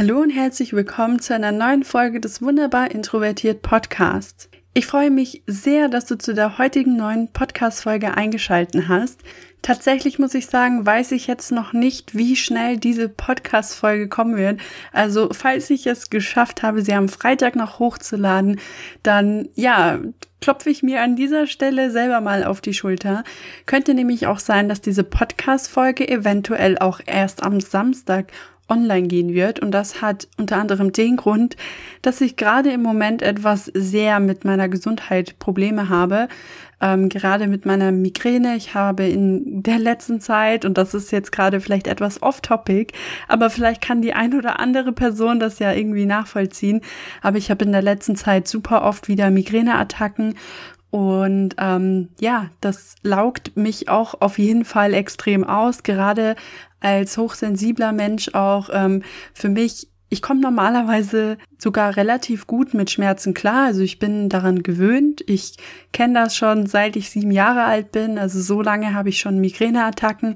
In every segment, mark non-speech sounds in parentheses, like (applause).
Hallo und herzlich willkommen zu einer neuen Folge des Wunderbar Introvertiert Podcasts. Ich freue mich sehr, dass du zu der heutigen neuen Podcast-Folge eingeschalten hast. Tatsächlich muss ich sagen, weiß ich jetzt noch nicht, wie schnell diese Podcast-Folge kommen wird. Also, falls ich es geschafft habe, sie am Freitag noch hochzuladen, dann, ja, klopfe ich mir an dieser Stelle selber mal auf die Schulter. Könnte nämlich auch sein, dass diese Podcast-Folge eventuell auch erst am Samstag online gehen wird. Und das hat unter anderem den Grund, dass ich gerade im Moment etwas sehr mit meiner Gesundheit Probleme habe. Ähm, gerade mit meiner Migräne. Ich habe in der letzten Zeit, und das ist jetzt gerade vielleicht etwas off-topic, aber vielleicht kann die ein oder andere Person das ja irgendwie nachvollziehen. Aber ich habe in der letzten Zeit super oft wieder Migräneattacken und ähm, ja, das laugt mich auch auf jeden Fall extrem aus, gerade als hochsensibler Mensch auch ähm, für mich. Ich komme normalerweise sogar relativ gut mit Schmerzen klar. Also ich bin daran gewöhnt. Ich kenne das schon seit ich sieben Jahre alt bin. Also so lange habe ich schon Migräneattacken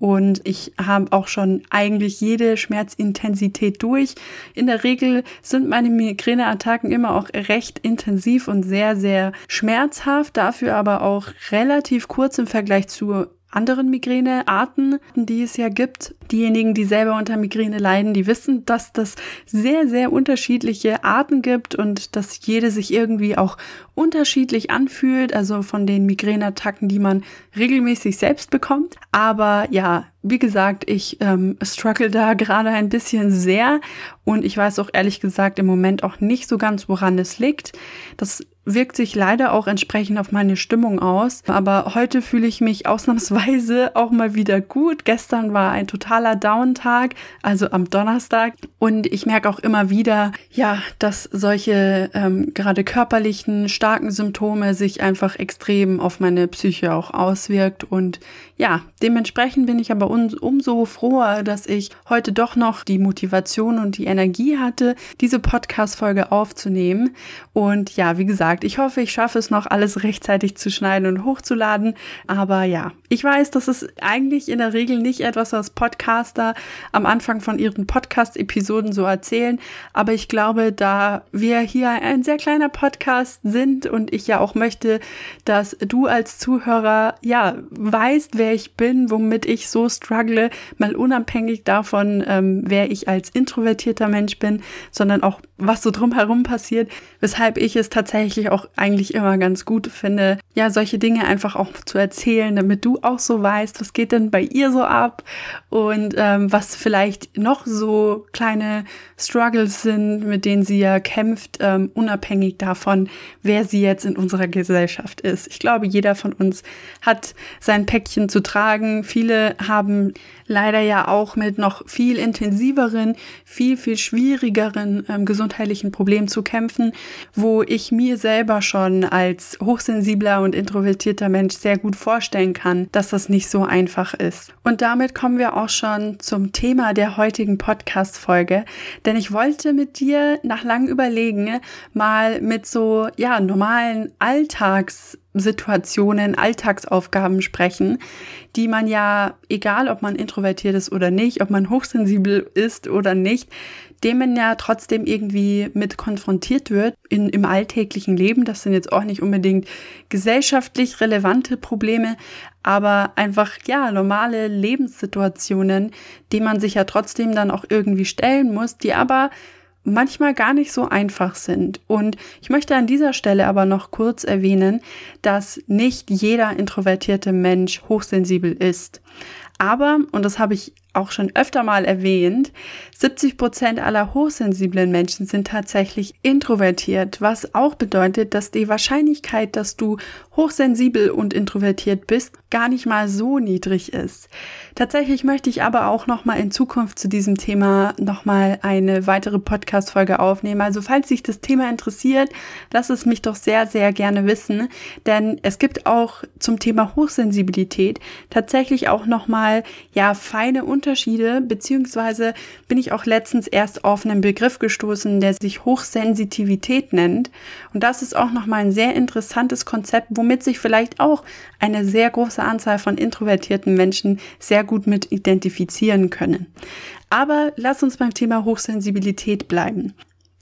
und ich habe auch schon eigentlich jede Schmerzintensität durch. In der Regel sind meine Migräneattacken immer auch recht intensiv und sehr, sehr schmerzhaft, dafür aber auch relativ kurz im Vergleich zu anderen Migränearten, die es ja gibt. Diejenigen, die selber unter Migräne leiden, die wissen, dass das sehr, sehr unterschiedliche Arten gibt und dass jede sich irgendwie auch unterschiedlich anfühlt, also von den Migräneattacken, die man regelmäßig selbst bekommt. Aber ja, wie gesagt, ich ähm, struggle da (laughs) gerade ein bisschen sehr und ich weiß auch ehrlich gesagt im Moment auch nicht so ganz, woran es liegt. Das wirkt sich leider auch entsprechend auf meine Stimmung aus. Aber heute fühle ich mich ausnahmsweise (laughs) auch mal wieder gut. Gestern war ein totaler Downtag, also am Donnerstag. Und ich merke auch immer wieder, ja, dass solche ähm, gerade körperlichen, starken Symptome sich einfach extrem auf meine Psyche auch auswirkt. Und ja, dementsprechend bin ich aber um, umso froher, dass ich heute doch noch die Motivation und die Energie hatte, diese Podcast-Folge aufzunehmen. Und ja, wie gesagt, ich hoffe, ich schaffe es noch, alles rechtzeitig zu schneiden und hochzuladen. Aber ja, ich weiß, das ist eigentlich in der Regel nicht etwas, was Podcaster am Anfang von ihren Podcast-Episoden so erzählen. Aber ich glaube, da wir hier ein sehr kleiner Podcast sind und ich ja auch möchte, dass du als Zuhörer ja weißt, wer ich bin, womit ich so struggle, mal unabhängig davon, ähm, wer ich als introvertierter Mensch bin, sondern auch was so drumherum passiert, weshalb ich es tatsächlich auch eigentlich immer ganz gut finde, ja, solche Dinge einfach auch zu erzählen, damit du auch so weißt, was geht denn bei ihr so ab und ähm, was vielleicht noch so kleine Struggles sind, mit denen sie ja kämpft, ähm, unabhängig davon, wer sie jetzt in unserer Gesellschaft ist. Ich glaube, jeder von uns hat sein Päckchen zu tragen. Viele haben leider ja auch mit noch viel intensiveren, viel, viel schwierigeren ähm, gesundheitlichen Problemen zu kämpfen, wo ich mir selber schon als hochsensibler und introvertierter Mensch sehr gut vorstellen kann, dass das nicht so einfach ist. Und damit kommen wir auch schon zum Thema der heutigen Podcast-Folge, denn ich wollte mit dir nach langem Überlegen mal mit so, ja, normalen Alltags Situationen, Alltagsaufgaben sprechen, die man ja, egal ob man introvertiert ist oder nicht, ob man hochsensibel ist oder nicht, dem man ja trotzdem irgendwie mit konfrontiert wird in, im alltäglichen Leben. Das sind jetzt auch nicht unbedingt gesellschaftlich relevante Probleme, aber einfach, ja, normale Lebenssituationen, die man sich ja trotzdem dann auch irgendwie stellen muss, die aber manchmal gar nicht so einfach sind. Und ich möchte an dieser Stelle aber noch kurz erwähnen, dass nicht jeder introvertierte Mensch hochsensibel ist. Aber, und das habe ich auch schon öfter mal erwähnt, 70 Prozent aller hochsensiblen Menschen sind tatsächlich introvertiert, was auch bedeutet, dass die Wahrscheinlichkeit, dass du hochsensibel und introvertiert bist, gar nicht mal so niedrig ist. Tatsächlich möchte ich aber auch noch mal in Zukunft zu diesem Thema noch mal eine weitere Podcast Folge aufnehmen. Also falls sich das Thema interessiert, lass es mich doch sehr sehr gerne wissen, denn es gibt auch zum Thema Hochsensibilität tatsächlich auch noch mal ja feine Unterschiede, beziehungsweise bin ich auch letztens erst auf einen Begriff gestoßen, der sich Hochsensitivität nennt. Und das ist auch nochmal ein sehr interessantes Konzept, womit sich vielleicht auch eine sehr große Anzahl von introvertierten Menschen sehr gut mit identifizieren können. Aber lass uns beim Thema Hochsensibilität bleiben.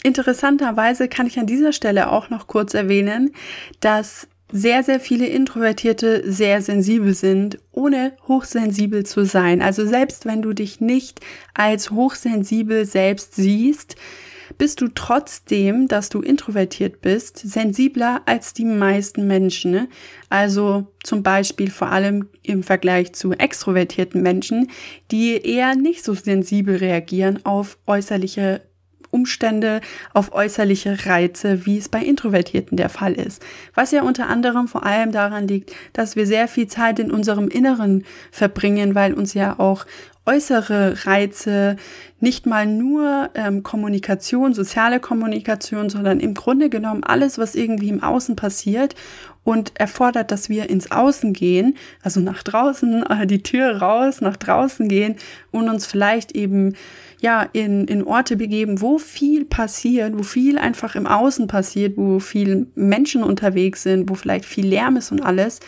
Interessanterweise kann ich an dieser Stelle auch noch kurz erwähnen, dass sehr, sehr viele Introvertierte sehr sensibel sind, ohne hochsensibel zu sein. Also selbst wenn du dich nicht als hochsensibel selbst siehst, bist du trotzdem, dass du introvertiert bist, sensibler als die meisten Menschen. Ne? Also zum Beispiel vor allem im Vergleich zu extrovertierten Menschen, die eher nicht so sensibel reagieren auf äußerliche Umstände, auf äußerliche Reize, wie es bei Introvertierten der Fall ist. Was ja unter anderem vor allem daran liegt, dass wir sehr viel Zeit in unserem Inneren verbringen, weil uns ja auch äußere Reize, nicht mal nur ähm, Kommunikation, soziale Kommunikation, sondern im Grunde genommen alles, was irgendwie im Außen passiert und erfordert, dass wir ins Außen gehen, also nach draußen, (laughs) die Tür raus, nach draußen gehen und uns vielleicht eben ja in, in Orte begeben, wo viel passiert, wo viel einfach im Außen passiert, wo viel Menschen unterwegs sind, wo vielleicht viel Lärm ist und alles,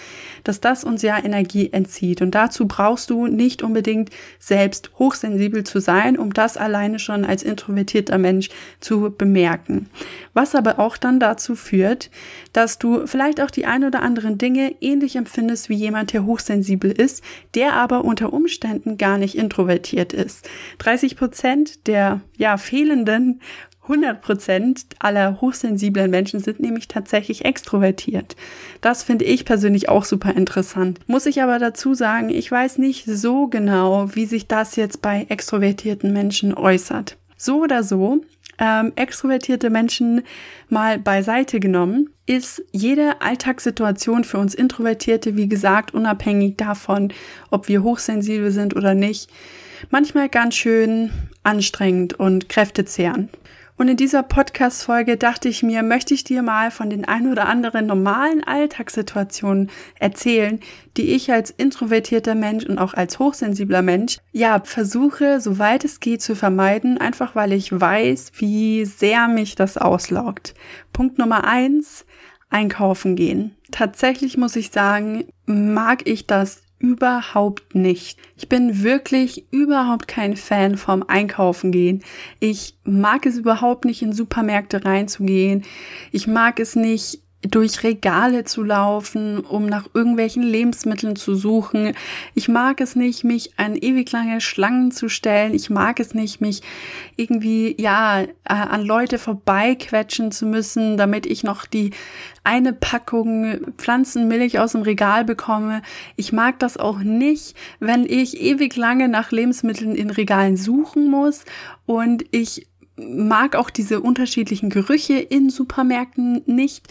dass das uns ja Energie entzieht. Und dazu brauchst du nicht unbedingt selbst hochsensibel zu sein, um das alleine schon als introvertierter Mensch zu bemerken. Was aber auch dann dazu führt, dass du vielleicht auch die ein oder anderen Dinge ähnlich empfindest wie jemand, der hochsensibel ist, der aber unter Umständen gar nicht introvertiert ist. 30 Prozent der ja fehlenden 100 Prozent aller hochsensiblen Menschen sind nämlich tatsächlich extrovertiert. Das finde ich persönlich auch super interessant. Muss ich aber dazu sagen, ich weiß nicht so genau, wie sich das jetzt bei extrovertierten Menschen äußert. So oder so, ähm, extrovertierte Menschen mal beiseite genommen, ist jede Alltagssituation für uns Introvertierte, wie gesagt, unabhängig davon, ob wir hochsensibel sind oder nicht, manchmal ganz schön anstrengend und kräftezehrend. Und in dieser Podcast-Folge dachte ich mir, möchte ich dir mal von den ein oder anderen normalen Alltagssituationen erzählen, die ich als introvertierter Mensch und auch als hochsensibler Mensch, ja, versuche, soweit es geht, zu vermeiden, einfach weil ich weiß, wie sehr mich das auslaugt. Punkt Nummer eins, einkaufen gehen. Tatsächlich muss ich sagen, mag ich das überhaupt nicht. Ich bin wirklich überhaupt kein Fan vom Einkaufen gehen. Ich mag es überhaupt nicht in Supermärkte reinzugehen. Ich mag es nicht durch Regale zu laufen, um nach irgendwelchen Lebensmitteln zu suchen. Ich mag es nicht, mich an ewig lange Schlangen zu stellen. Ich mag es nicht, mich irgendwie, ja, äh, an Leute vorbeiquetschen zu müssen, damit ich noch die eine Packung Pflanzenmilch aus dem Regal bekomme. Ich mag das auch nicht, wenn ich ewig lange nach Lebensmitteln in Regalen suchen muss und ich mag auch diese unterschiedlichen Gerüche in Supermärkten nicht.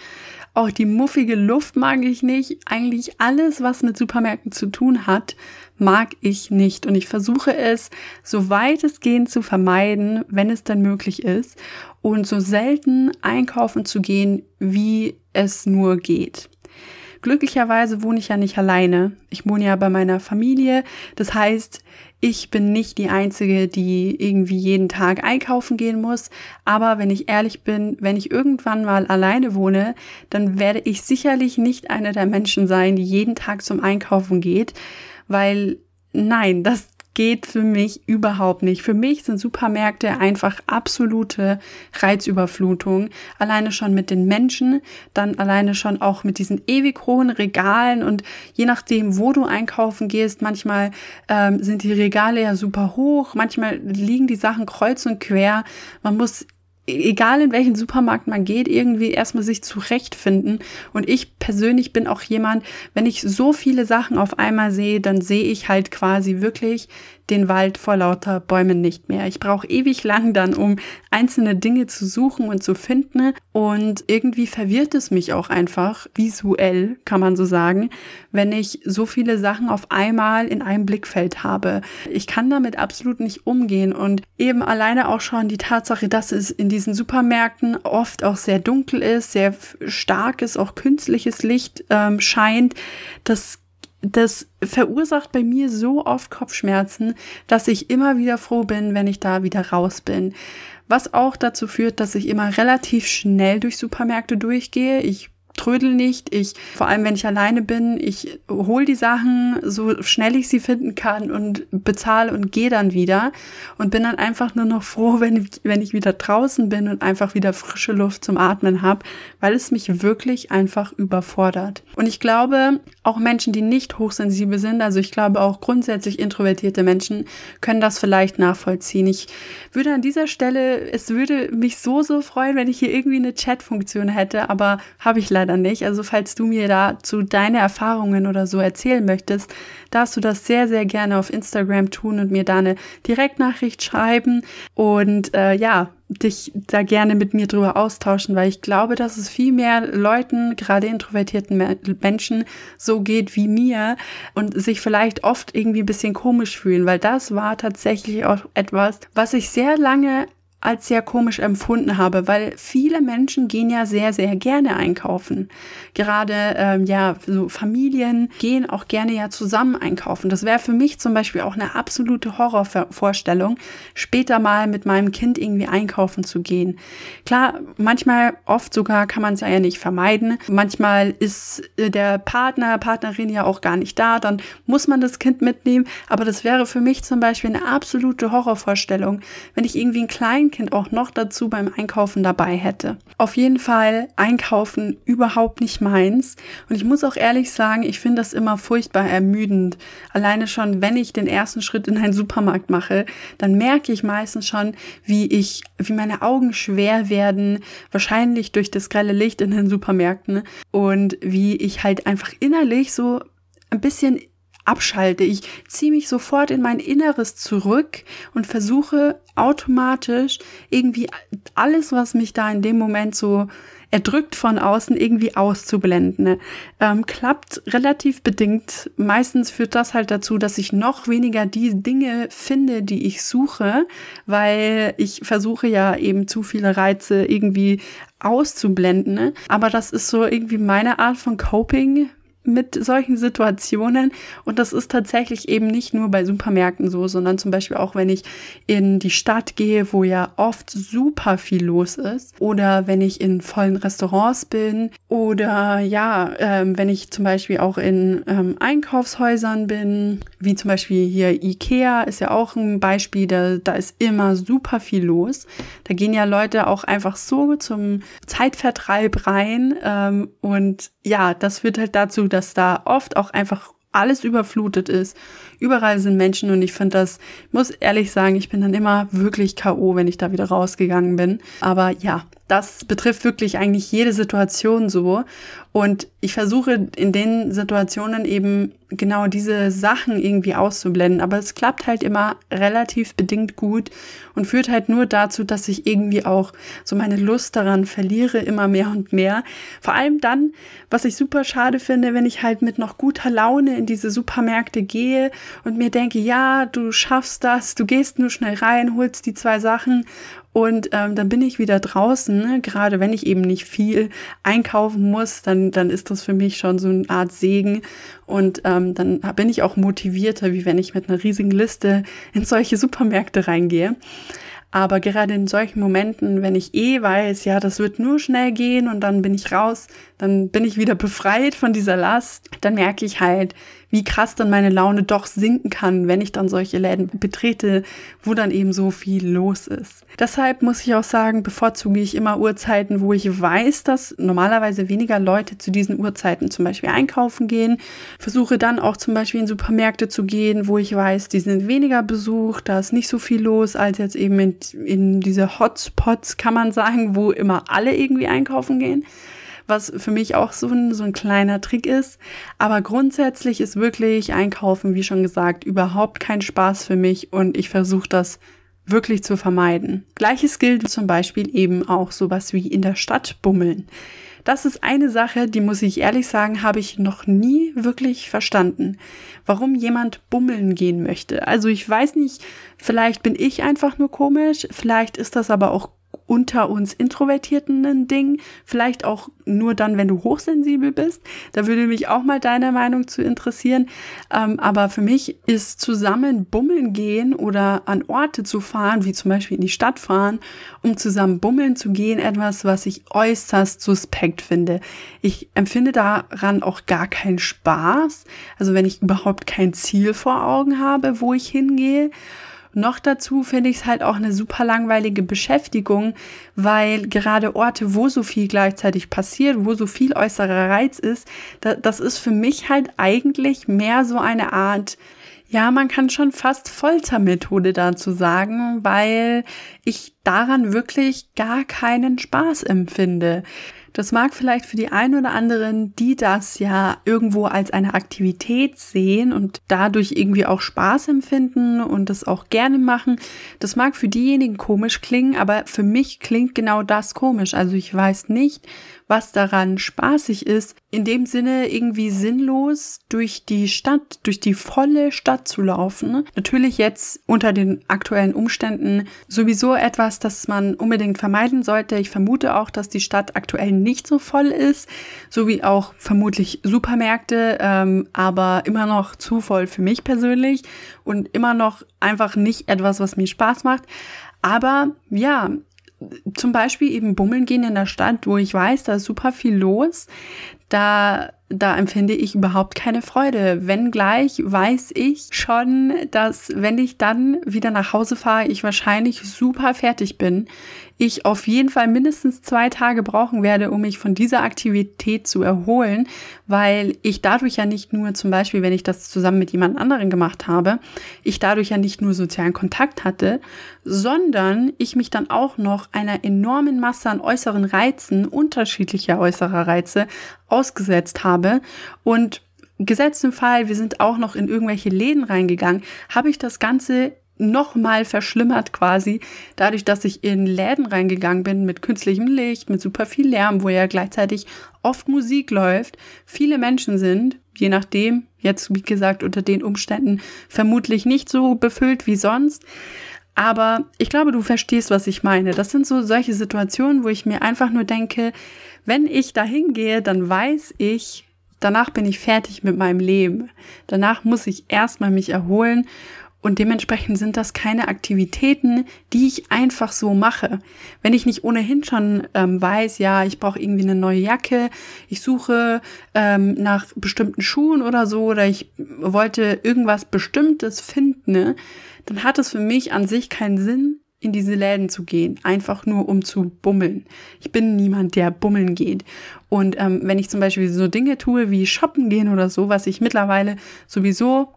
Auch die muffige Luft mag ich nicht. Eigentlich alles, was mit Supermärkten zu tun hat, mag ich nicht. Und ich versuche es, so weit es geht, zu vermeiden, wenn es dann möglich ist. Und so selten einkaufen zu gehen, wie es nur geht. Glücklicherweise wohne ich ja nicht alleine. Ich wohne ja bei meiner Familie. Das heißt, ich bin nicht die Einzige, die irgendwie jeden Tag einkaufen gehen muss. Aber wenn ich ehrlich bin, wenn ich irgendwann mal alleine wohne, dann werde ich sicherlich nicht einer der Menschen sein, die jeden Tag zum Einkaufen geht, weil nein, das geht für mich überhaupt nicht. Für mich sind Supermärkte einfach absolute Reizüberflutung. Alleine schon mit den Menschen, dann alleine schon auch mit diesen ewig hohen Regalen und je nachdem, wo du einkaufen gehst, manchmal ähm, sind die Regale ja super hoch, manchmal liegen die Sachen kreuz und quer. Man muss egal in welchen Supermarkt man geht, irgendwie erstmal sich zurechtfinden. Und ich persönlich bin auch jemand, wenn ich so viele Sachen auf einmal sehe, dann sehe ich halt quasi wirklich den Wald vor lauter Bäumen nicht mehr. Ich brauche ewig lang dann, um einzelne Dinge zu suchen und zu finden. Und irgendwie verwirrt es mich auch einfach, visuell kann man so sagen, wenn ich so viele Sachen auf einmal in einem Blickfeld habe. Ich kann damit absolut nicht umgehen. Und eben alleine auch schon die Tatsache, dass es in diesen Supermärkten oft auch sehr dunkel ist, sehr starkes, auch künstliches Licht ähm, scheint, das das verursacht bei mir so oft Kopfschmerzen, dass ich immer wieder froh bin, wenn ich da wieder raus bin. Was auch dazu führt, dass ich immer relativ schnell durch Supermärkte durchgehe. Ich trödel nicht. Ich, vor allem wenn ich alleine bin, ich hole die Sachen so schnell ich sie finden kann und bezahle und gehe dann wieder und bin dann einfach nur noch froh, wenn ich, wenn ich wieder draußen bin und einfach wieder frische Luft zum Atmen habe, weil es mich wirklich einfach überfordert. Und ich glaube, auch Menschen, die nicht hochsensibel sind, also ich glaube auch grundsätzlich introvertierte Menschen, können das vielleicht nachvollziehen. Ich würde an dieser Stelle, es würde mich so, so freuen, wenn ich hier irgendwie eine Chat-Funktion hätte, aber habe ich leider nicht. Also falls du mir dazu deine Erfahrungen oder so erzählen möchtest, darfst du das sehr, sehr gerne auf Instagram tun und mir da eine Direktnachricht schreiben. Und äh, ja, dich da gerne mit mir drüber austauschen, weil ich glaube, dass es viel mehr Leuten, gerade introvertierten Menschen, so geht wie mir und sich vielleicht oft irgendwie ein bisschen komisch fühlen, weil das war tatsächlich auch etwas, was ich sehr lange als sehr komisch empfunden habe, weil viele Menschen gehen ja sehr, sehr gerne einkaufen. Gerade ähm, ja, so Familien gehen auch gerne ja zusammen einkaufen. Das wäre für mich zum Beispiel auch eine absolute Horrorvorstellung, später mal mit meinem Kind irgendwie einkaufen zu gehen. Klar, manchmal, oft sogar kann man es ja nicht vermeiden. Manchmal ist äh, der Partner, Partnerin ja auch gar nicht da, dann muss man das Kind mitnehmen. Aber das wäre für mich zum Beispiel eine absolute Horrorvorstellung, wenn ich irgendwie einen kleinen Kleinkind auch noch dazu beim Einkaufen dabei hätte. Auf jeden Fall Einkaufen überhaupt nicht meins. Und ich muss auch ehrlich sagen, ich finde das immer furchtbar ermüdend. Alleine schon, wenn ich den ersten Schritt in einen Supermarkt mache, dann merke ich meistens schon, wie ich, wie meine Augen schwer werden, wahrscheinlich durch das grelle Licht in den Supermärkten und wie ich halt einfach innerlich so ein bisschen abschalte. Ich ziehe mich sofort in mein Inneres zurück und versuche automatisch irgendwie alles, was mich da in dem Moment so erdrückt von außen irgendwie auszublenden. Ähm, klappt relativ bedingt. Meistens führt das halt dazu, dass ich noch weniger die Dinge finde, die ich suche, weil ich versuche ja eben zu viele Reize irgendwie auszublenden. Aber das ist so irgendwie meine Art von Coping mit solchen Situationen. Und das ist tatsächlich eben nicht nur bei Supermärkten so, sondern zum Beispiel auch, wenn ich in die Stadt gehe, wo ja oft super viel los ist. Oder wenn ich in vollen Restaurants bin. Oder ja, ähm, wenn ich zum Beispiel auch in ähm, Einkaufshäusern bin, wie zum Beispiel hier Ikea ist ja auch ein Beispiel, da, da ist immer super viel los. Da gehen ja Leute auch einfach so zum Zeitvertreib rein. Ähm, und ja, das führt halt dazu, dass da oft auch einfach alles überflutet ist. Überall sind Menschen und ich finde das, muss ehrlich sagen, ich bin dann immer wirklich K.O., wenn ich da wieder rausgegangen bin. Aber ja, das betrifft wirklich eigentlich jede Situation so. Und ich versuche in den Situationen eben genau diese Sachen irgendwie auszublenden. Aber es klappt halt immer relativ bedingt gut und führt halt nur dazu, dass ich irgendwie auch so meine Lust daran verliere, immer mehr und mehr. Vor allem dann, was ich super schade finde, wenn ich halt mit noch guter Laune in diese Supermärkte gehe und mir denke, ja, du schaffst das, du gehst nur schnell rein, holst die zwei Sachen und ähm, dann bin ich wieder draußen, ne? gerade wenn ich eben nicht viel einkaufen muss, dann, dann ist das für mich schon so eine Art Segen. Und ähm, dann bin ich auch motivierter, wie wenn ich mit einer riesigen Liste in solche Supermärkte reingehe. Aber gerade in solchen Momenten, wenn ich eh weiß, ja, das wird nur schnell gehen und dann bin ich raus, dann bin ich wieder befreit von dieser Last, dann merke ich halt, wie krass dann meine Laune doch sinken kann, wenn ich dann solche Läden betrete, wo dann eben so viel los ist. Deshalb muss ich auch sagen, bevorzuge ich immer Uhrzeiten, wo ich weiß, dass normalerweise weniger Leute zu diesen Uhrzeiten zum Beispiel einkaufen gehen. Versuche dann auch zum Beispiel in Supermärkte zu gehen, wo ich weiß, die sind weniger besucht, da ist nicht so viel los, als jetzt eben in, in diese Hotspots, kann man sagen, wo immer alle irgendwie einkaufen gehen was für mich auch so ein, so ein kleiner Trick ist. Aber grundsätzlich ist wirklich Einkaufen, wie schon gesagt, überhaupt kein Spaß für mich und ich versuche das wirklich zu vermeiden. Gleiches gilt zum Beispiel eben auch sowas wie in der Stadt bummeln. Das ist eine Sache, die muss ich ehrlich sagen, habe ich noch nie wirklich verstanden, warum jemand bummeln gehen möchte. Also ich weiß nicht, vielleicht bin ich einfach nur komisch, vielleicht ist das aber auch unter uns Introvertierten ein Ding, vielleicht auch nur dann, wenn du hochsensibel bist. Da würde mich auch mal deine Meinung zu interessieren. Ähm, aber für mich ist zusammen bummeln gehen oder an Orte zu fahren, wie zum Beispiel in die Stadt fahren, um zusammen bummeln zu gehen, etwas, was ich äußerst suspekt finde. Ich empfinde daran auch gar keinen Spaß. Also wenn ich überhaupt kein Ziel vor Augen habe, wo ich hingehe. Noch dazu finde ich es halt auch eine super langweilige Beschäftigung, weil gerade Orte, wo so viel gleichzeitig passiert, wo so viel äußerer Reiz ist, da, das ist für mich halt eigentlich mehr so eine Art, ja, man kann schon fast Foltermethode dazu sagen, weil ich daran wirklich gar keinen Spaß empfinde. Das mag vielleicht für die einen oder anderen, die das ja irgendwo als eine Aktivität sehen und dadurch irgendwie auch Spaß empfinden und das auch gerne machen. Das mag für diejenigen komisch klingen, aber für mich klingt genau das komisch. Also ich weiß nicht, was daran spaßig ist, in dem Sinne irgendwie sinnlos durch die Stadt, durch die volle Stadt zu laufen. Natürlich jetzt unter den aktuellen Umständen sowieso etwas, das man unbedingt vermeiden sollte. Ich vermute auch, dass die Stadt aktuell nicht so voll ist, so wie auch vermutlich Supermärkte, ähm, aber immer noch zu voll für mich persönlich und immer noch einfach nicht etwas, was mir Spaß macht. Aber ja, zum Beispiel eben bummeln gehen in der Stadt, wo ich weiß, da ist super viel los, da, da empfinde ich überhaupt keine Freude. Wenngleich weiß ich schon, dass wenn ich dann wieder nach Hause fahre, ich wahrscheinlich super fertig bin ich auf jeden Fall mindestens zwei Tage brauchen werde, um mich von dieser Aktivität zu erholen, weil ich dadurch ja nicht nur zum Beispiel, wenn ich das zusammen mit jemand anderen gemacht habe, ich dadurch ja nicht nur sozialen Kontakt hatte, sondern ich mich dann auch noch einer enormen Masse an äußeren Reizen, unterschiedlicher äußerer Reize, ausgesetzt habe. Und gesetzt im Fall, wir sind auch noch in irgendwelche Läden reingegangen, habe ich das Ganze nochmal verschlimmert quasi, dadurch, dass ich in Läden reingegangen bin mit künstlichem Licht, mit super viel Lärm, wo ja gleichzeitig oft Musik läuft, viele Menschen sind, je nachdem, jetzt wie gesagt unter den Umständen vermutlich nicht so befüllt wie sonst. Aber ich glaube, du verstehst, was ich meine. Das sind so solche Situationen, wo ich mir einfach nur denke, wenn ich da hingehe, dann weiß ich, danach bin ich fertig mit meinem Leben. Danach muss ich erstmal mich erholen und dementsprechend sind das keine Aktivitäten, die ich einfach so mache. Wenn ich nicht ohnehin schon ähm, weiß, ja, ich brauche irgendwie eine neue Jacke, ich suche ähm, nach bestimmten Schuhen oder so, oder ich wollte irgendwas Bestimmtes finden, ne, dann hat es für mich an sich keinen Sinn, in diese Läden zu gehen, einfach nur um zu bummeln. Ich bin niemand, der bummeln geht. Und ähm, wenn ich zum Beispiel so Dinge tue wie shoppen gehen oder so, was ich mittlerweile sowieso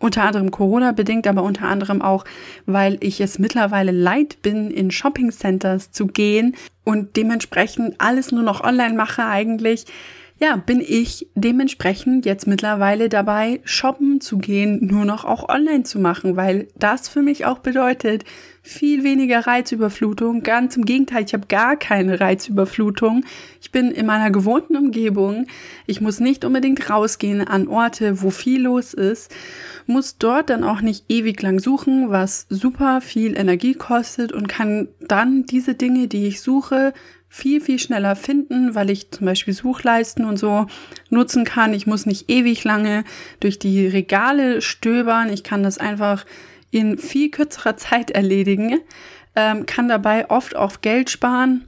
unter anderem Corona bedingt, aber unter anderem auch, weil ich es mittlerweile leid bin, in Shopping Centers zu gehen und dementsprechend alles nur noch online mache eigentlich. Ja, bin ich dementsprechend jetzt mittlerweile dabei, shoppen zu gehen, nur noch auch online zu machen, weil das für mich auch bedeutet, viel weniger Reizüberflutung. Ganz im Gegenteil, ich habe gar keine Reizüberflutung. Ich bin in meiner gewohnten Umgebung. Ich muss nicht unbedingt rausgehen an Orte, wo viel los ist. Muss dort dann auch nicht ewig lang suchen, was super viel Energie kostet und kann dann diese Dinge, die ich suche, viel, viel schneller finden, weil ich zum Beispiel Suchleisten und so nutzen kann. Ich muss nicht ewig lange durch die Regale stöbern. Ich kann das einfach in viel kürzerer (laughs) Zeit erledigen, ähm, kann dabei oft auf Geld sparen.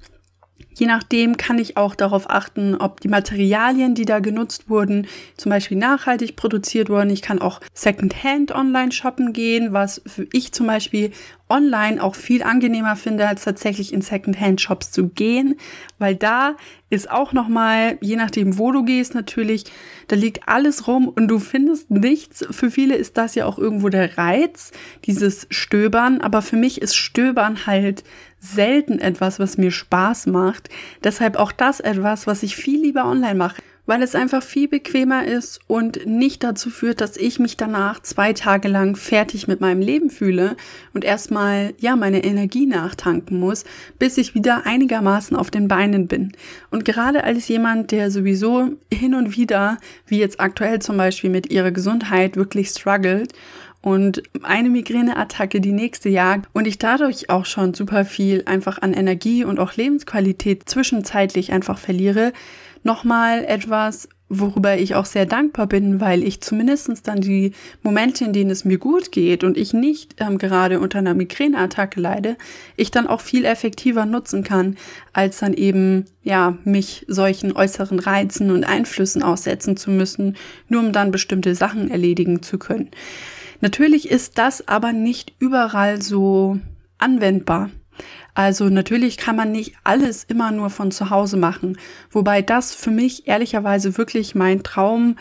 Je nachdem kann ich auch darauf achten, ob die Materialien, die da genutzt wurden, zum Beispiel nachhaltig produziert wurden. Ich kann auch Secondhand online shoppen gehen, was ich zum Beispiel online auch viel angenehmer finde, als tatsächlich in Secondhand-Shops zu gehen, weil da ist auch nochmal, je nachdem, wo du gehst, natürlich, da liegt alles rum und du findest nichts. Für viele ist das ja auch irgendwo der Reiz, dieses Stöbern, aber für mich ist Stöbern halt selten etwas, was mir Spaß macht. Deshalb auch das etwas, was ich viel lieber online mache weil es einfach viel bequemer ist und nicht dazu führt, dass ich mich danach zwei Tage lang fertig mit meinem Leben fühle und erstmal, ja, meine Energie nachtanken muss, bis ich wieder einigermaßen auf den Beinen bin. Und gerade als jemand, der sowieso hin und wieder, wie jetzt aktuell zum Beispiel mit ihrer Gesundheit wirklich struggelt und eine Migräneattacke die nächste jagt und ich dadurch auch schon super viel einfach an Energie und auch Lebensqualität zwischenzeitlich einfach verliere, nochmal etwas, worüber ich auch sehr dankbar bin, weil ich zumindestens dann die Momente, in denen es mir gut geht und ich nicht ähm, gerade unter einer Migräneattacke leide, ich dann auch viel effektiver nutzen kann, als dann eben, ja, mich solchen äußeren Reizen und Einflüssen aussetzen zu müssen, nur um dann bestimmte Sachen erledigen zu können. Natürlich ist das aber nicht überall so anwendbar. Also natürlich kann man nicht alles immer nur von zu Hause machen, wobei das für mich ehrlicherweise wirklich mein Traum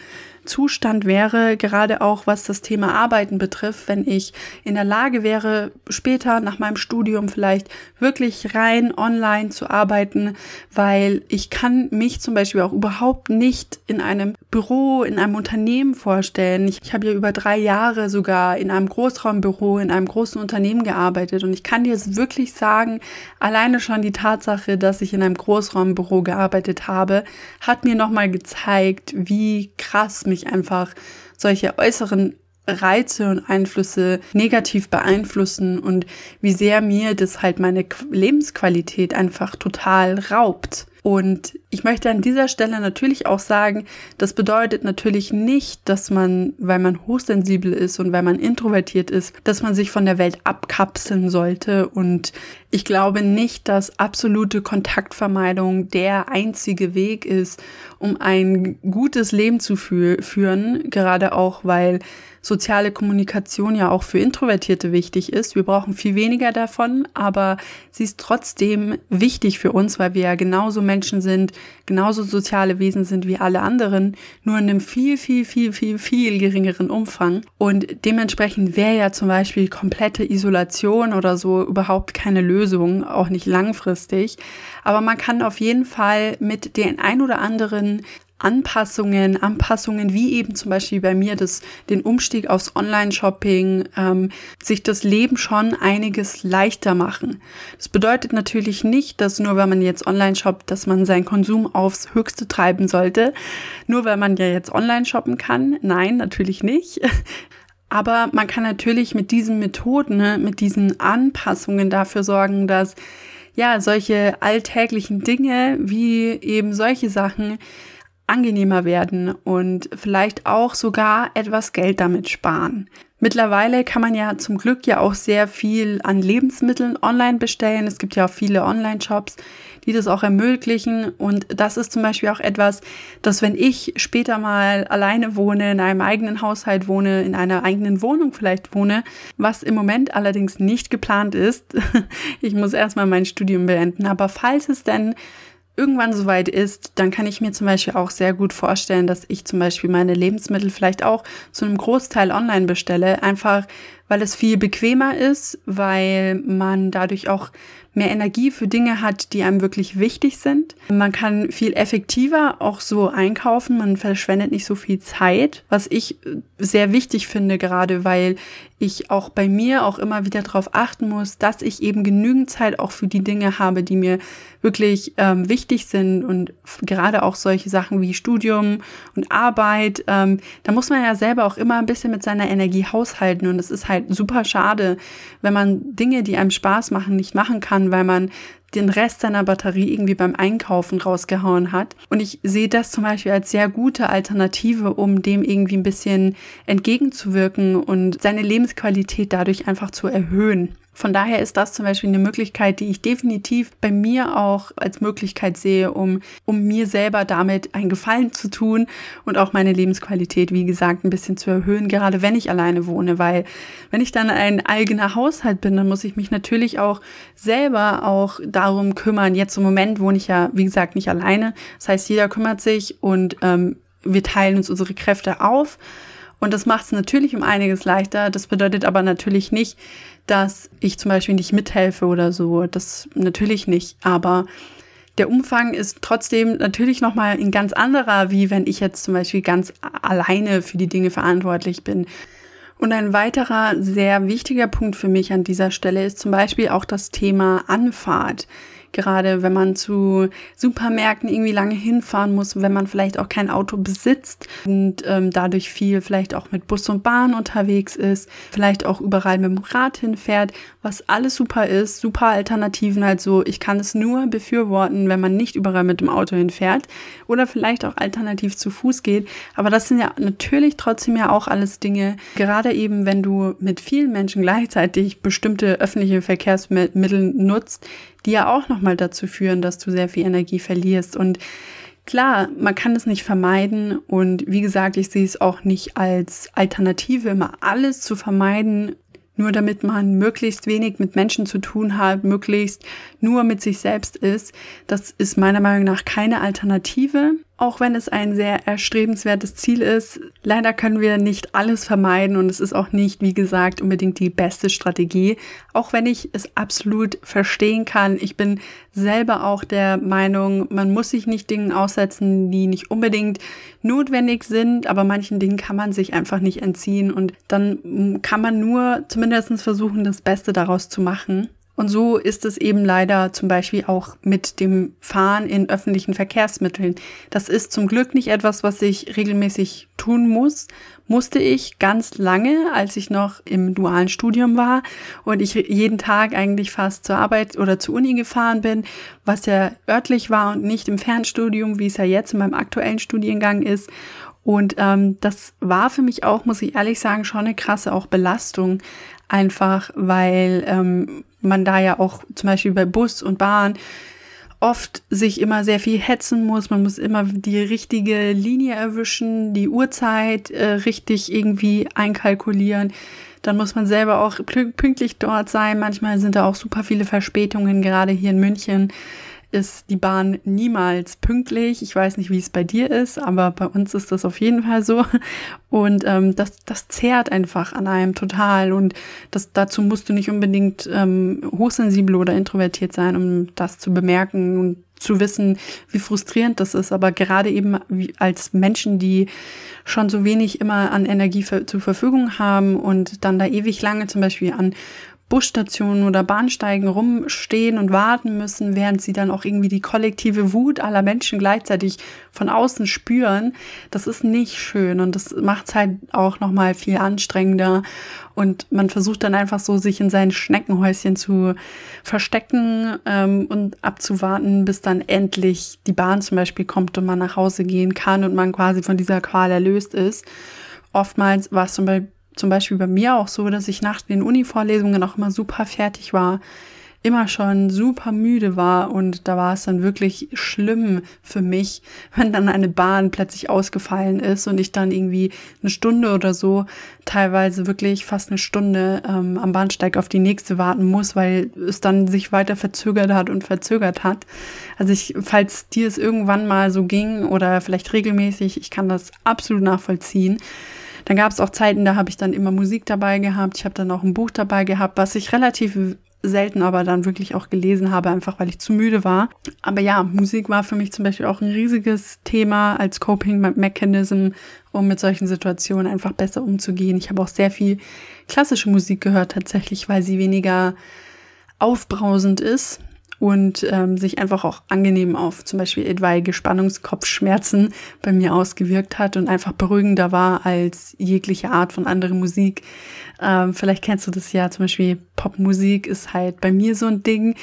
Zustand wäre, gerade auch was das Thema Arbeiten betrifft, wenn ich in der Lage wäre, später nach meinem Studium vielleicht wirklich rein online zu arbeiten, weil ich kann mich zum Beispiel auch überhaupt nicht in einem Büro, in einem Unternehmen vorstellen. Ich, ich habe ja über drei Jahre sogar in einem Großraumbüro, in einem großen Unternehmen gearbeitet und ich kann dir jetzt wirklich sagen, alleine schon die Tatsache, dass ich in einem Großraumbüro gearbeitet habe, hat mir nochmal gezeigt, wie krass mich einfach solche äußeren Reize und Einflüsse negativ beeinflussen und wie sehr mir das halt meine Lebensqualität einfach total raubt. Und ich möchte an dieser Stelle natürlich auch sagen, das bedeutet natürlich nicht, dass man, weil man hochsensibel ist und weil man introvertiert ist, dass man sich von der Welt abkapseln sollte. Und ich glaube nicht, dass absolute Kontaktvermeidung der einzige Weg ist, um ein gutes Leben zu fü führen, gerade auch weil soziale Kommunikation ja auch für Introvertierte wichtig ist. Wir brauchen viel weniger davon, aber sie ist trotzdem wichtig für uns, weil wir ja genauso Menschen sind, genauso soziale Wesen sind wie alle anderen, nur in einem viel, viel, viel, viel, viel geringeren Umfang. Und dementsprechend wäre ja zum Beispiel komplette Isolation oder so überhaupt keine Lösung, auch nicht langfristig. Aber man kann auf jeden Fall mit den ein oder anderen Anpassungen, Anpassungen wie eben zum Beispiel bei mir das, den Umstieg aufs Online-Shopping, ähm, sich das Leben schon einiges leichter machen. Das bedeutet natürlich nicht, dass nur wenn man jetzt online shoppt, dass man seinen Konsum aufs Höchste treiben sollte. Nur weil man ja jetzt online shoppen kann. Nein, natürlich nicht. (laughs) Aber man kann natürlich mit diesen Methoden, ne, mit diesen Anpassungen dafür sorgen, dass ja solche alltäglichen Dinge wie eben solche Sachen angenehmer werden und vielleicht auch sogar etwas Geld damit sparen. Mittlerweile kann man ja zum Glück ja auch sehr viel an Lebensmitteln online bestellen. Es gibt ja auch viele Online-Shops, die das auch ermöglichen. Und das ist zum Beispiel auch etwas, dass wenn ich später mal alleine wohne, in einem eigenen Haushalt wohne, in einer eigenen Wohnung vielleicht wohne, was im Moment allerdings nicht geplant ist. (laughs) ich muss erstmal mein Studium beenden. Aber falls es denn irgendwann soweit ist, dann kann ich mir zum Beispiel auch sehr gut vorstellen, dass ich zum Beispiel meine Lebensmittel vielleicht auch zu einem Großteil online bestelle, einfach weil es viel bequemer ist, weil man dadurch auch mehr Energie für Dinge hat, die einem wirklich wichtig sind. Man kann viel effektiver auch so einkaufen, man verschwendet nicht so viel Zeit, was ich sehr wichtig finde, gerade weil ich auch bei mir auch immer wieder darauf achten muss, dass ich eben genügend Zeit auch für die Dinge habe, die mir wirklich ähm, wichtig sind und gerade auch solche Sachen wie Studium und Arbeit, ähm, da muss man ja selber auch immer ein bisschen mit seiner Energie haushalten und es ist halt super schade, wenn man Dinge, die einem Spaß machen, nicht machen kann, weil man den Rest seiner Batterie irgendwie beim Einkaufen rausgehauen hat. Und ich sehe das zum Beispiel als sehr gute Alternative, um dem irgendwie ein bisschen entgegenzuwirken und seine Lebensqualität dadurch einfach zu erhöhen. Von daher ist das zum Beispiel eine Möglichkeit, die ich definitiv bei mir auch als Möglichkeit sehe, um, um mir selber damit einen Gefallen zu tun und auch meine Lebensqualität, wie gesagt, ein bisschen zu erhöhen, gerade wenn ich alleine wohne, weil wenn ich dann ein eigener Haushalt bin, dann muss ich mich natürlich auch selber auch darum kümmern. Jetzt im Moment wohne ich ja, wie gesagt, nicht alleine. Das heißt, jeder kümmert sich und ähm, wir teilen uns unsere Kräfte auf. Und das macht es natürlich um einiges leichter. Das bedeutet aber natürlich nicht, dass ich zum Beispiel nicht mithelfe oder so. Das natürlich nicht. Aber der Umfang ist trotzdem natürlich nochmal ein ganz anderer, wie wenn ich jetzt zum Beispiel ganz alleine für die Dinge verantwortlich bin. Und ein weiterer sehr wichtiger Punkt für mich an dieser Stelle ist zum Beispiel auch das Thema Anfahrt. Gerade wenn man zu Supermärkten irgendwie lange hinfahren muss, wenn man vielleicht auch kein Auto besitzt und ähm, dadurch viel vielleicht auch mit Bus und Bahn unterwegs ist, vielleicht auch überall mit dem Rad hinfährt, was alles super ist, super Alternativen. Also ich kann es nur befürworten, wenn man nicht überall mit dem Auto hinfährt oder vielleicht auch alternativ zu Fuß geht. Aber das sind ja natürlich trotzdem ja auch alles Dinge, gerade eben wenn du mit vielen Menschen gleichzeitig bestimmte öffentliche Verkehrsmittel nutzt, die ja auch nochmal dazu führen, dass du sehr viel Energie verlierst. Und Klar, man kann es nicht vermeiden und wie gesagt, ich sehe es auch nicht als Alternative, immer alles zu vermeiden nur damit man möglichst wenig mit Menschen zu tun hat, möglichst nur mit sich selbst ist. Das ist meiner Meinung nach keine Alternative, auch wenn es ein sehr erstrebenswertes Ziel ist. Leider können wir nicht alles vermeiden und es ist auch nicht, wie gesagt, unbedingt die beste Strategie, auch wenn ich es absolut verstehen kann. Ich bin selber auch der Meinung, man muss sich nicht Dingen aussetzen, die nicht unbedingt notwendig sind, aber manchen Dingen kann man sich einfach nicht entziehen und dann kann man nur zumindest versuchen, das Beste daraus zu machen. Und so ist es eben leider zum Beispiel auch mit dem Fahren in öffentlichen Verkehrsmitteln. Das ist zum Glück nicht etwas, was ich regelmäßig tun muss. Musste ich ganz lange, als ich noch im dualen Studium war und ich jeden Tag eigentlich fast zur Arbeit oder zur Uni gefahren bin, was ja örtlich war und nicht im Fernstudium, wie es ja jetzt in meinem aktuellen Studiengang ist. Und ähm, das war für mich auch, muss ich ehrlich sagen, schon eine krasse auch Belastung. Einfach weil ähm, man da ja auch zum Beispiel bei Bus und Bahn oft sich immer sehr viel hetzen muss. Man muss immer die richtige Linie erwischen, die Uhrzeit äh, richtig irgendwie einkalkulieren. Dann muss man selber auch pünktlich dort sein. Manchmal sind da auch super viele Verspätungen, gerade hier in München ist die Bahn niemals pünktlich. Ich weiß nicht, wie es bei dir ist, aber bei uns ist das auf jeden Fall so. Und ähm, das, das zehrt einfach an einem total. Und das, dazu musst du nicht unbedingt ähm, hochsensibel oder introvertiert sein, um das zu bemerken und zu wissen, wie frustrierend das ist. Aber gerade eben als Menschen, die schon so wenig immer an Energie zur Verfügung haben und dann da ewig lange zum Beispiel an Busstationen oder Bahnsteigen rumstehen und warten müssen, während sie dann auch irgendwie die kollektive Wut aller Menschen gleichzeitig von außen spüren. Das ist nicht schön und das macht es halt auch noch mal viel anstrengender und man versucht dann einfach so sich in sein Schneckenhäuschen zu verstecken ähm, und abzuwarten, bis dann endlich die Bahn zum Beispiel kommt und man nach Hause gehen kann und man quasi von dieser Qual erlöst ist. Oftmals war es zum Beispiel zum Beispiel bei mir auch so, dass ich nach den Uni-Vorlesungen auch immer super fertig war, immer schon super müde war und da war es dann wirklich schlimm für mich, (laughs) wenn dann eine Bahn plötzlich ausgefallen ist und ich dann irgendwie eine Stunde oder so, teilweise wirklich fast eine Stunde ähm, am Bahnsteig auf die nächste warten muss, weil es dann sich weiter verzögert hat und verzögert hat. Also ich, falls dir es irgendwann mal so ging oder vielleicht regelmäßig, ich kann das absolut nachvollziehen. Dann gab es auch Zeiten, da habe ich dann immer Musik dabei gehabt. Ich habe dann auch ein Buch dabei gehabt, was ich relativ selten aber dann wirklich auch gelesen habe, einfach weil ich zu müde war. Aber ja, Musik war für mich zum Beispiel auch ein riesiges Thema als Coping Mechanism, um mit solchen Situationen einfach besser umzugehen. Ich habe auch sehr viel klassische Musik gehört tatsächlich, weil sie weniger aufbrausend ist und ähm, sich einfach auch angenehm auf zum Beispiel etwaige Spannungskopfschmerzen bei mir ausgewirkt hat und einfach beruhigender war als jegliche Art von andere Musik. Ähm, vielleicht kennst du das ja, zum Beispiel Popmusik ist halt bei mir so ein Ding.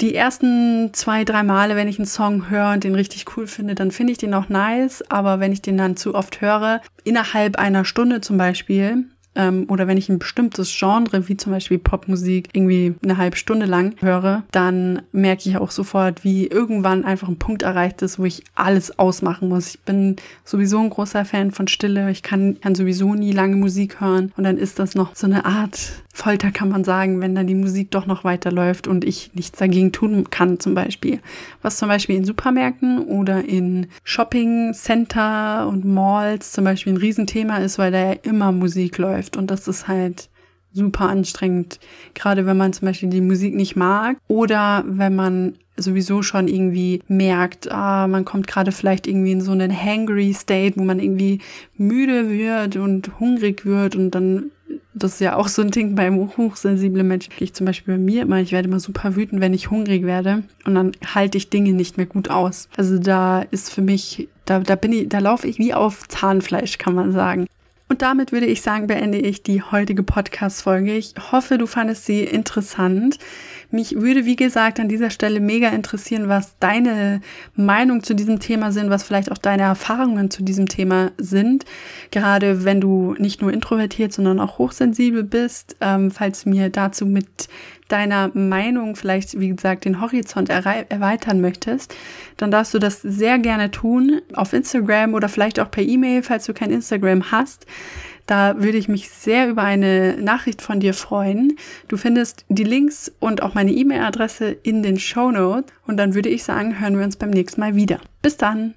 Die ersten zwei, drei Male, wenn ich einen Song höre und den richtig cool finde, dann finde ich den auch nice. Aber wenn ich den dann zu oft höre, innerhalb einer Stunde zum Beispiel, ähm, oder wenn ich ein bestimmtes Genre, wie zum Beispiel Popmusik, irgendwie eine halbe Stunde lang höre, dann merke ich auch sofort, wie irgendwann einfach ein Punkt erreicht ist, wo ich alles ausmachen muss. Ich bin sowieso ein großer Fan von Stille. Ich kann, kann sowieso nie lange Musik hören. Und dann ist das noch so eine Art Folter, kann man sagen, wenn dann die Musik doch noch weiterläuft und ich nichts dagegen tun kann, zum Beispiel. Was zum Beispiel in Supermärkten oder in Shopping Center und Malls zum Beispiel ein Riesenthema ist, weil da ja immer Musik läuft und das ist halt super anstrengend, gerade wenn man zum Beispiel die Musik nicht mag oder wenn man sowieso schon irgendwie merkt, ah, man kommt gerade vielleicht irgendwie in so einen hangry State, wo man irgendwie müde wird und hungrig wird und dann Das ist ja auch so ein Ding beim hochsensiblen Menschen. Ich zum Beispiel bei mir immer, ich werde immer super wütend, wenn ich hungrig werde und dann halte ich Dinge nicht mehr gut aus. Also da ist für mich, da, da bin ich, da laufe ich wie auf Zahnfleisch, kann man sagen. Und damit würde ich sagen, beende ich die heutige Podcast-Folge. Ich hoffe, du fandest sie interessant. Mich würde, wie gesagt, an dieser Stelle mega interessieren, was deine Meinung zu diesem Thema sind, was vielleicht auch deine Erfahrungen zu diesem Thema sind. Gerade wenn du nicht nur introvertiert, sondern auch hochsensibel bist. Ähm, falls mir dazu mit deiner Meinung vielleicht, wie gesagt, den Horizont erweitern möchtest, dann darfst du das sehr gerne tun auf Instagram oder vielleicht auch per E-Mail, falls du kein Instagram hast. Da würde ich mich sehr über eine Nachricht von dir freuen. Du findest die Links und auch meine E-Mail-Adresse in den Show Notes. Und dann würde ich sagen, hören wir uns beim nächsten Mal wieder. Bis dann!